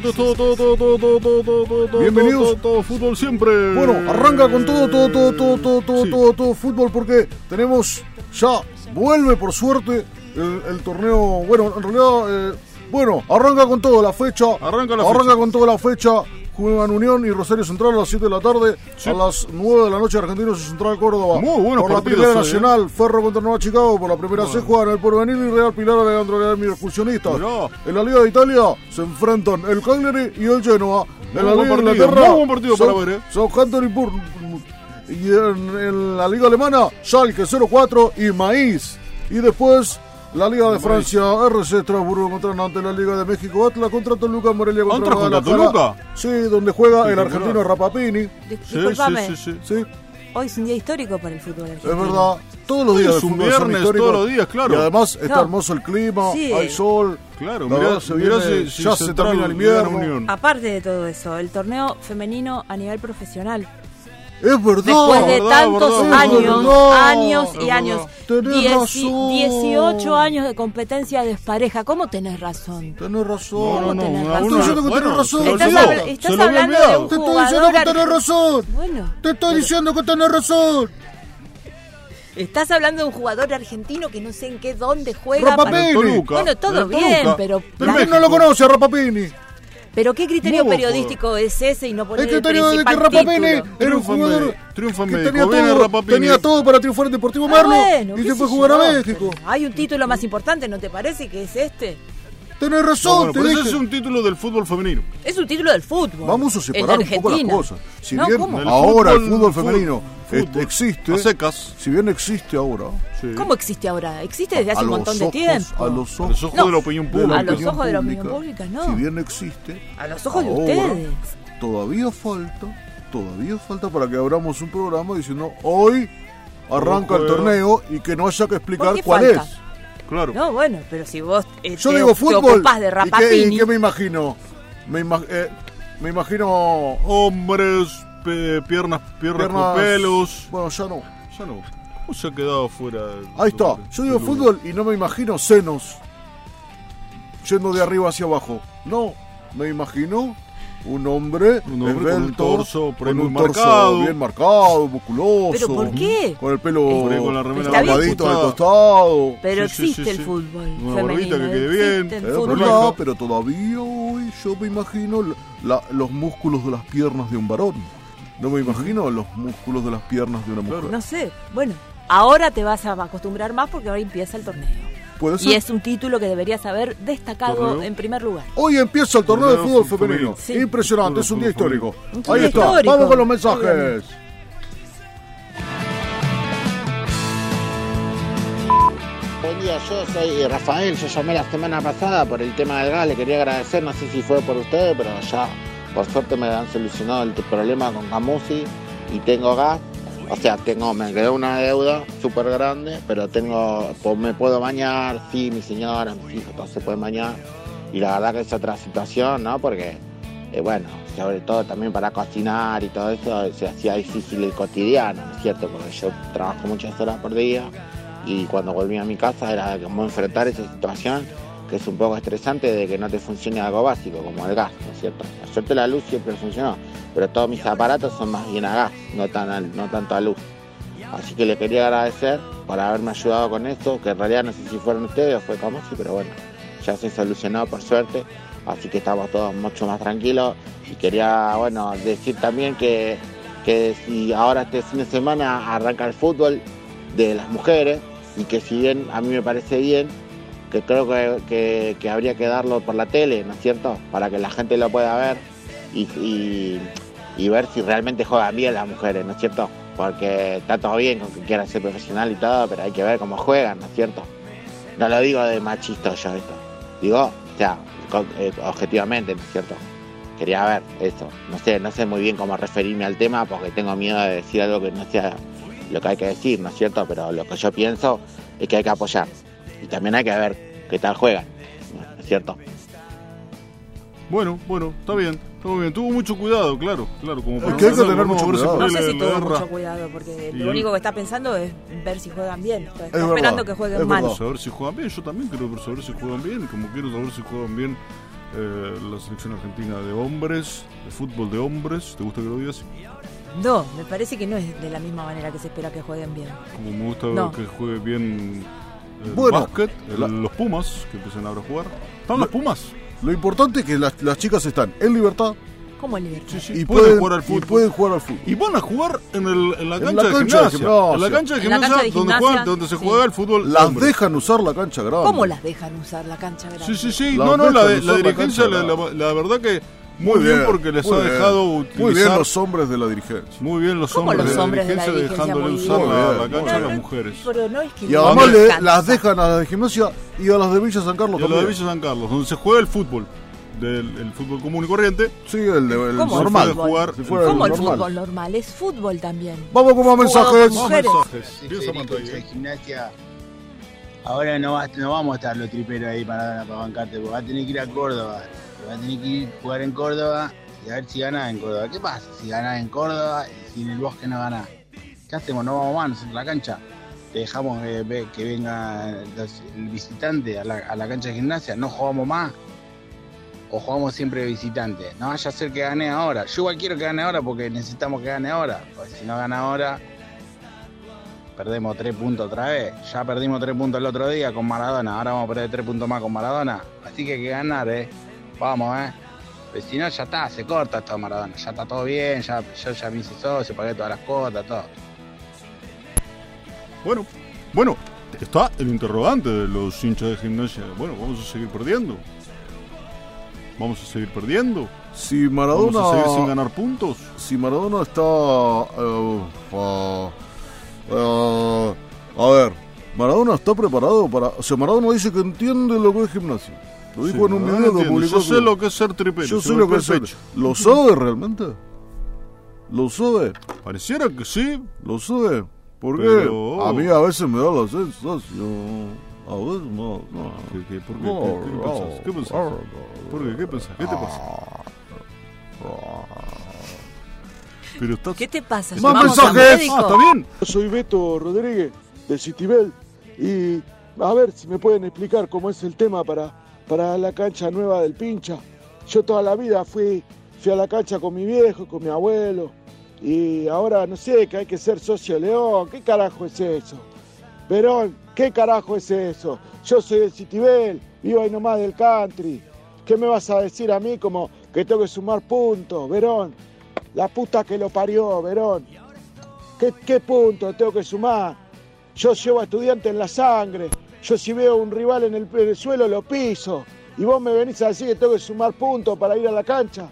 todo, todo, todo, todo, todo, todo, todo, todo. Bienvenidos. Todo, fútbol siempre. Bueno, arranca con todo, todo, todo, todo, todo, todo, todo, todo fútbol porque tenemos ya vuelve por suerte el, torneo. Bueno, en realidad, bueno, arranca con todo la fecha. Arranca la Arranca con toda la fecha Juegan Unión y Rosario Central a las 7 de la tarde. Sí. A las 9 de la noche Argentinos y Central Córdoba. Muy buenos Por la primera ¿eh? nacional, Ferro contra Nueva Chicago. Por la primera se juegan el Porvenir y Real Pilar Alejandro Galermi Excursionistas. Mirá. En la Liga de Italia se enfrentan el Cagliari y el Genoa. En la Liga de Inglaterra, muy buen partido para ver, ¿eh? Southampton y Bournemouth. Y en, en la Liga Alemana, Schalke 04 y Maíz. Y después, la Liga de Francia, RC Estrasburgo contra Nantes, la Liga de México, Atlas contra Toluca, Morelia contra ¿Atlas contra Guadalajara. Toluca? Sí, donde juega el argentino Rapapini. Dis- Sí, sí, sí, sí. Sí, hoy es un día histórico para el fútbol es argentino. verdad. Todos los días es un viernes, todos los días, claro. Y además está No. hermoso el clima, Sí. hay sol. Claro, La mirá, verdad, se mirá viene- si- si ya se termina el invierno. Aparte de todo eso, el torneo femenino a nivel profesional. Es verdad. Después de verdad, tantos verdad, años, verdad. años y años, Tenés dieci- razón. 18 años de competencia despareja. ¿cómo tenés razón? Tenés razón. No, no, no. tenés una- razón? Estoy diciendo que bueno, tenés razón. se lo Estás, hablando de un Te estoy diciendo jugador que tenés argentino. razón. Bueno, Te estoy diciendo que tenés razón. estás hablando de un jugador argentino que no sé en qué dónde juega. Rapa para- Pini. Toluca, Bueno, todo bien, Toluca. pero- Del ¿Quién México. no lo conoce a Rapapini? Pero qué criterio periodístico es ese y no poner El el, criterio de que título? era un jugador que tenía todo, tenía todo para triunfar en Deportivo Ah, Merlo bueno, y se fue a jugar a México. pero Hay un título más importante, ¿no te parece que es este? Tenés No, razón, bueno, te pero ese es un título del fútbol femenino. Es un título del fútbol. Vamos a separar un poco las cosas. Si No, bien ahora el fútbol fútbol, femenino fútbol, este, existe, A secas. si bien existe ahora, Sí. ¿Cómo existe ahora? Existe desde hace a un montón de tiempo. A los A ojos, los ojos No. de la opinión pública. A los ojos de la opinión pública, no. Si bien existe, A los ojos de ustedes. Todavía falta, todavía falta para que abramos un programa diciendo hoy arranca el juega. torneo y que no haya que explicar ¿Por qué cuál falta? es. Claro. No, bueno, pero si vos eh, Yo te, digo te fútbol. ocupás de ¿y qué, Rapapini, y qué me imagino? Me, ima- eh, me imagino Hombres, pe- piernas, piernas, con piernas. pelos. Bueno, ya no. Ya no. ¿Cómo se ha quedado fuera? Ahí está. Yo digo fútbol y no me imagino senos yendo de arriba hacia abajo. No, me imagino un hombre, Un hombre con un torso con un bien marcado, musculoso. ¿Pero por qué? Con el pelo con la remera al costado. pero Sí, existe sí, el sí. fútbol Una femenino. barbita que quede bien. Es verdad, pero todavía hoy yo me imagino la- los músculos de las piernas de un varón. No me imagino los músculos de las piernas de una mujer. No sé, bueno, ahora te vas a acostumbrar más porque ahora empieza el torneo. ¿Puede ser? Y es un título que deberías haber destacado ¿Torneo? en primer lugar. Hoy empieza el torneo de fútbol femenino. Sí. Impresionante, es un día histórico. Un Ahí está, histórico, vamos con los mensajes. Buen día, yo soy Rafael, yo llamé la semana pasada por el tema del gas, le quería agradecer, no sé si fue por ustedes, pero ya por suerte me han solucionado el problema con Camusi y tengo gas, o sea, tengo, me quedó una deuda súper grande, pero tengo, pues, me puedo bañar, sí, mi señora, mis hijos, todos se pueden bañar, y la verdad que es otra situación, ¿no? Porque, eh, bueno, sobre todo también para cocinar y todo eso, se hacía difícil el cotidiano, ¿no es cierto? Porque yo trabajo muchas horas por día y cuando volví a mi casa era como enfrentar esa situación que es un poco estresante de que no te funcione algo básico como el gas, ¿no es cierto? La suerte la luz siempre funcionó, pero todos mis aparatos son más bien a gas, no, tan no tanto a luz. Así que le quería agradecer por haberme ayudado con esto, que en realidad no sé si fueron ustedes o fue como sí, pero bueno, ya se solucionó por suerte, así que estamos todos mucho más tranquilos. Y quería, bueno, decir también que, que si ahora este fin de semana arranca el fútbol de las mujeres, y que si bien a mí me parece bien, que creo que, que- habría que darlo por la tele, ¿no es cierto? Para que la gente lo pueda ver y- y ver si realmente juegan bien las mujeres, ¿no es cierto? Porque está todo bien con que quieran ser profesional y todo, pero hay que ver cómo juegan, ¿no es cierto? No lo digo de machista yo esto, digo, o sea, eh, objetivamente, ¿no es cierto? quería ver eso. No sé, no sé muy bien cómo referirme al tema porque tengo miedo de decir algo que no sea lo que hay que decir, ¿no es cierto? Pero lo que yo pienso es que hay que apoyar. Y también hay que ver qué tal juegan, ¿no es cierto? Bueno, bueno, está bien, está muy bien. Tuvo mucho cuidado, claro, claro. Como Es que hay que tener no, mucho ver si cuidado. No sé si tuvo mucho cuidado, porque lo único que está pensando es ver si juegan bien. Está esperando que jueguen es mal. saber si juegan bien. Yo también quiero saber si juegan bien. Como quiero saber si juegan bien eh, la selección argentina de hombres, de fútbol de hombres. ¿Te gusta que lo diga así? No, me parece que no es de la misma manera que se espera que jueguen bien. Como me gusta No. que juegue bien el Bueno, básquet, el- la- los Pumas, que empiezan ahora a jugar. ¿Están los Pumas? Lo importante es que las, las chicas están en libertad ¿Cómo el libertad? Sí, sí. y pueden, pueden, jugar al y fútbol. pueden jugar al fútbol. Y van a jugar en, el, en la En cancha, la de, cancha de gimnasia. gimnasia. En la cancha de En la gimnasia, cancha de donde, gimnasia, juegan- donde se juega el fútbol. Las hombre. dejan usar la cancha grande. ¿Cómo las dejan usar la cancha grande? Sí, sí, sí. Las No, no, la, de- la la dirigencia, la, la- la verdad que muy, bien, bien, porque les muy ha bien. dejado utilizar. Muy bien los hombres de la dirigencia. muy bien los ¿Cómo hombres, los de, la de la dirigencia dejándole usar bien. la, la cancha a las mujeres. Pero no es que Y además le- las dejan a las de gimnasia y a las de Villa San Carlos Y a la de. Villa San Carlos, donde se juega el fútbol, del el fútbol común y corriente. Sí, el, de- el ¿Cómo el normal. fútbol? jugar Si fuera ¿Cómo el normal. fútbol normal? Es fútbol también. Vamos con más mensajes. con Más mensajes. Federico, ahí. gimnasia. Ahora no, va- no vamos a estar los triperos ahí para, para bancarte, porque va a tener que ir a Córdoba. Va a tener que ir a jugar en Córdoba y a ver si gana en Córdoba. ¿Qué pasa si gana en Córdoba y si en el bosque no gana? ¿Qué hacemos? No vamos más a la cancha. Te dejamos que venga el visitante a la, a la cancha de gimnasia. No jugamos más. O jugamos siempre de visitante. No vaya a ser que gane ahora. Yo igual quiero que gane ahora porque necesitamos que gane ahora. Porque si no gana ahora, perdemos tres puntos otra vez. Ya perdimos tres puntos el otro día con Maradona. Ahora vamos a perder tres puntos más con Maradona. Así que hay que ganar, ¿eh? Vamos, ¿eh? Pues si no, ya está, se corta esto de Maradona. Ya está todo bien, ya, yo ya me hice socio, pagué todas las cuotas, todo. Bueno, bueno, está el interrogante de los hinchas de gimnasia. Bueno, vamos a seguir perdiendo. Vamos a seguir perdiendo. Si Vamos a seguir sin Maradona, ganar puntos. si Maradona está, eh, ah, a ver, Maradona está preparado para, o sea, Maradona dice que entiende lo que es gimnasia. Lo dijo Sí, en un no video que publicó. Yo sé lo que es ser tripero. Yo sé lo que es ser-. ¿Lo sabe realmente? ¿Lo sabe? Pareciera que sí. ¿Lo sabe? Porque Pero- a mí a veces me da la sensación. A veces no. no. ¿Qué, qué, por qué, No, qué, qué no, pensás? ¿Qué pensás? ¿Por qué? ¿Qué pensás? ¿Qué te pasa? Pero estás... ¿Qué te pasa? Más ¿Llamamos a un mensajes. Ah, está bien. Soy Beto Rodríguez del Citibel y a ver si me pueden explicar cómo es el tema para, para la cancha nueva del Pincha. Yo toda la vida fui, fui a la cancha con mi viejo, con mi abuelo y ahora no sé que hay que ser socio León. ¿Qué carajo es eso? Verón, ¿qué carajo es eso? Yo soy del Citibel, vivo ahí nomás del country. ¿Qué me vas a decir a mí como que tengo que sumar puntos, Verón? La puta que lo parió, Verón. ¿Qué, qué punto tengo que sumar? Yo llevo a estudiante en la sangre. Yo si veo un rival en el, en el suelo lo piso. Y vos me venís a decir que tengo que sumar puntos para ir a la cancha.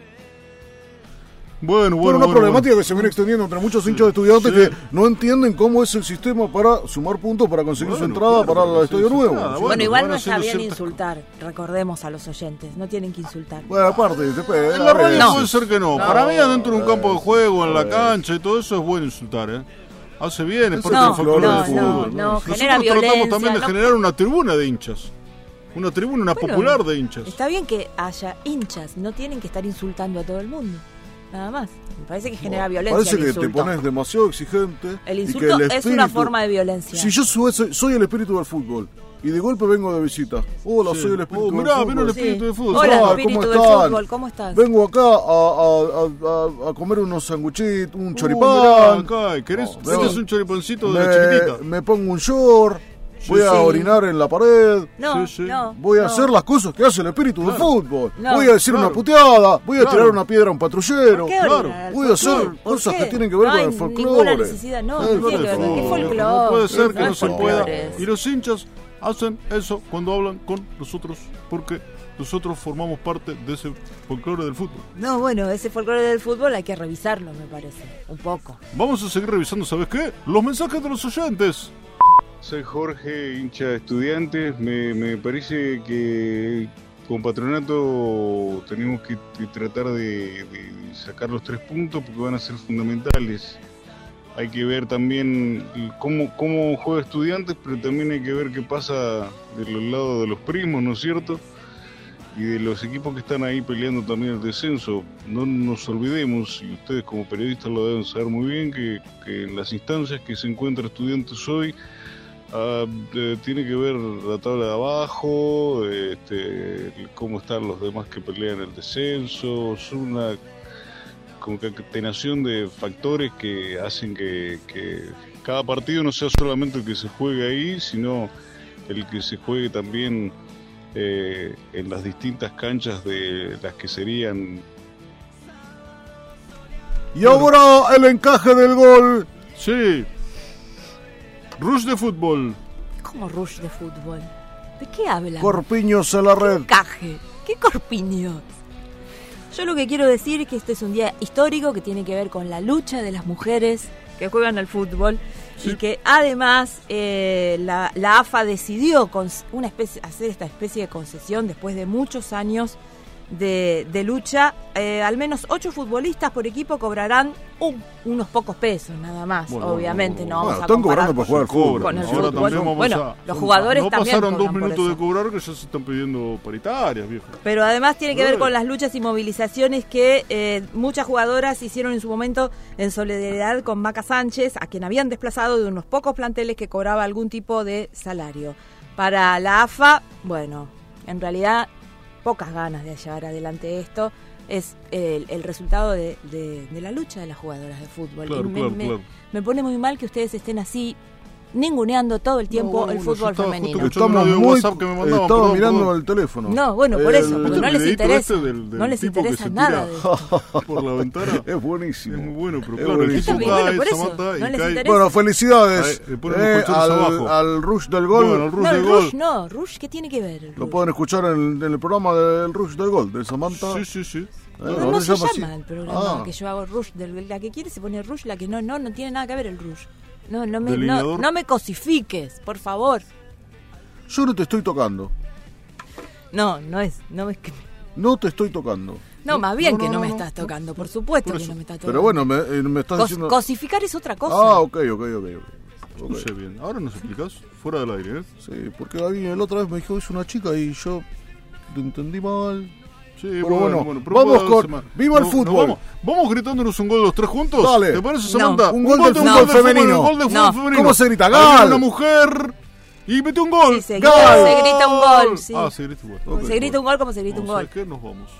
Bueno, Bueno, bueno, una bueno, problemática que se viene extendiendo entre muchos hinchas de estudiantes Sí. que no entienden cómo es el sistema para sumar puntos para conseguir su entrada claro, para el sí, nuevo. nada, Bueno, igual no está bien insultar. Recordemos a los oyentes, no tienen que insultar. Bueno, aparte, después, En la radio No. puede ser que no. Para mí, adentro de un campo de juego, en la cancha y todo eso, es bueno insultar, ¿eh? Hace bien, es Eso parte no, no, no, fútbol. no, Nosotros genera tratamos violencia, también de generar una tribuna de hinchas. Una tribuna, una Bueno, popular de hinchas. Está bien que haya hinchas, no tienen que estar insultando a todo el mundo. Nada más. Me parece que genera violencia. Parece el que te insulto. pones demasiado exigente. El y que insulto es una forma de violencia. Si yo soy, soy el espíritu del fútbol y de golpe vengo de visita. Hola, Sí. soy el espíritu Oh, del mirá, fútbol. vino el Sí. espíritu de fútbol. Hola, Ah, espíritu ¿cómo del fútbol, ¿cómo estás? Vengo acá a, a- a- a comer unos sanguchitos, un Uh, mirá, choripán. acá, ¿querés? No, ¿Querés no. un choripancito de la me, chiquitita? me pongo un short. Sí, voy a sí. orinar en la pared. No, Sí, sí. no. Voy a no. hacer las cosas que hace el espíritu del fútbol. No. voy a decir Claro. una puteada. Voy a Claro. tirar una piedra a un patrullero. ¿Por qué claro, voy a ¿Por hacer cosas qué? que tienen que ver no con el folclore. Ninguna necesidad, no, no tiene que ver. ¿Qué folclore. folclore? No puede ser que No se pueda. Y los hinchas hacen eso cuando hablan con nosotros, porque nosotros formamos parte de ese folclore del fútbol. No, bueno, ese folclore del fútbol hay que revisarlo, me parece. Un poco. Vamos a seguir revisando, ¿sabes qué? Los mensajes de los oyentes. Soy Jorge, hincha de estudiantes. Me, me parece que con Patronato tenemos que, que tratar de, de sacar los tres puntos porque van a ser fundamentales. Hay que ver también cómo, cómo juega estudiantes, pero también hay que ver qué pasa del lado de los primos, ¿no es cierto? Y de los equipos que están ahí peleando también el descenso. No nos olvidemos, y ustedes como periodistas lo deben saber muy bien, que, que en las instancias que se encuentra estudiantes hoy, eh, tiene que ver la tabla de abajo, este, cómo están los demás que pelean el descenso, es una concatenación de factores que hacen que, que cada partido no sea solamente el que se juegue ahí, sino el que se juegue también eh, en las distintas canchas de las que serían Y ahora el encaje del gol. Sí. Rush de fútbol. ¿Cómo rush de fútbol? ¿De qué hablan? Corpiños en la red. Caje. ¿Qué corpiños? Yo lo que quiero decir es que este es un día histórico que tiene que ver con la lucha de las mujeres que juegan al fútbol y que además eh, la, la AFA decidió con una especie, hacer esta especie de concesión después de muchos años de, de lucha. Eh, al menos ocho futbolistas por equipo cobrarán un- unos pocos pesos nada más, Bueno, obviamente. no bueno, están cobrando para jugar fútbol. con el Ahora fútbol. también vamos Bueno, a- los jugadores no también pasaron dos minutos de cobrar que ya se están pidiendo paritarias, viejo. Pero además tiene que ver con las luchas y movilizaciones que eh, muchas jugadoras hicieron en su momento en solidaridad con Maca Sánchez, a quien habían desplazado de unos pocos planteles que cobraba algún tipo de salario. Para la AFA, bueno, en realidad pocas ganas de llevar adelante esto. Es el, el resultado de, de- de la lucha de las jugadoras de fútbol. Claro, me, claro, me- claro. me pone muy mal que ustedes estén así ninguneando todo el tiempo No, el fútbol femenino. Estamos muy. WhatsApp que me mandaban, Estaba perdón, mirando perdón. el teléfono. No, bueno, por El- eso, porque ¿Viste no el les interesa. este del- del no les interesa nada de por la ventana? Es buenísimo. Es muy bueno, pero Es claro, el buenísimo. cae, por eso, Samantha, no les cae. interesa. Bueno, felicidades eh, al, al Rush del Gol. Bueno, el Rush No, de el gol. Rush no, Rush, ¿qué tiene que ver? el Lo Rush? pueden escuchar en, en el programa del Rush del Gol, de Samantha. Sí, sí, sí. Eh, No, no se llama así. el programa Ah. que yo hago Rush. del- la que quiere se pone Rush, la que no, no, no tiene nada que ver el Rush. No, no me, no, no me cosifiques, por favor. Yo no te estoy tocando. No, no es, no es que... No te estoy tocando. No, más bien no, que no, no, me no, estás no. tocando, por supuesto Por que no me estás tocando. Pero bueno, me, eh, me estás Cos- diciendo. Cosificar es otra cosa. Ah, ok, ok, ok. ok. Ok. Escuche bien. Ahora nos explicás fuera del aire, ¿eh? Sí, porque a mí la otra vez me dijo es una chica y yo lo entendí mal. Sí, Pero bueno, pero vamos con-. ¡Viva el No, fútbol! no, vamos, vamos gritándonos un gol los tres juntos. Dale. ¿Te parece, No. Samantha? Un gol de- femenino. Un gol de fútbol No. femenino. ¿Cómo se grita? ¡Gol! una mujer y mete un gol. Sí, se ¡Gol! grita- se grita un gol, sí. Ah, se grita un gol. Ok, se grita un gol como se grita un gol. ¿sabes qué? Nos vamos.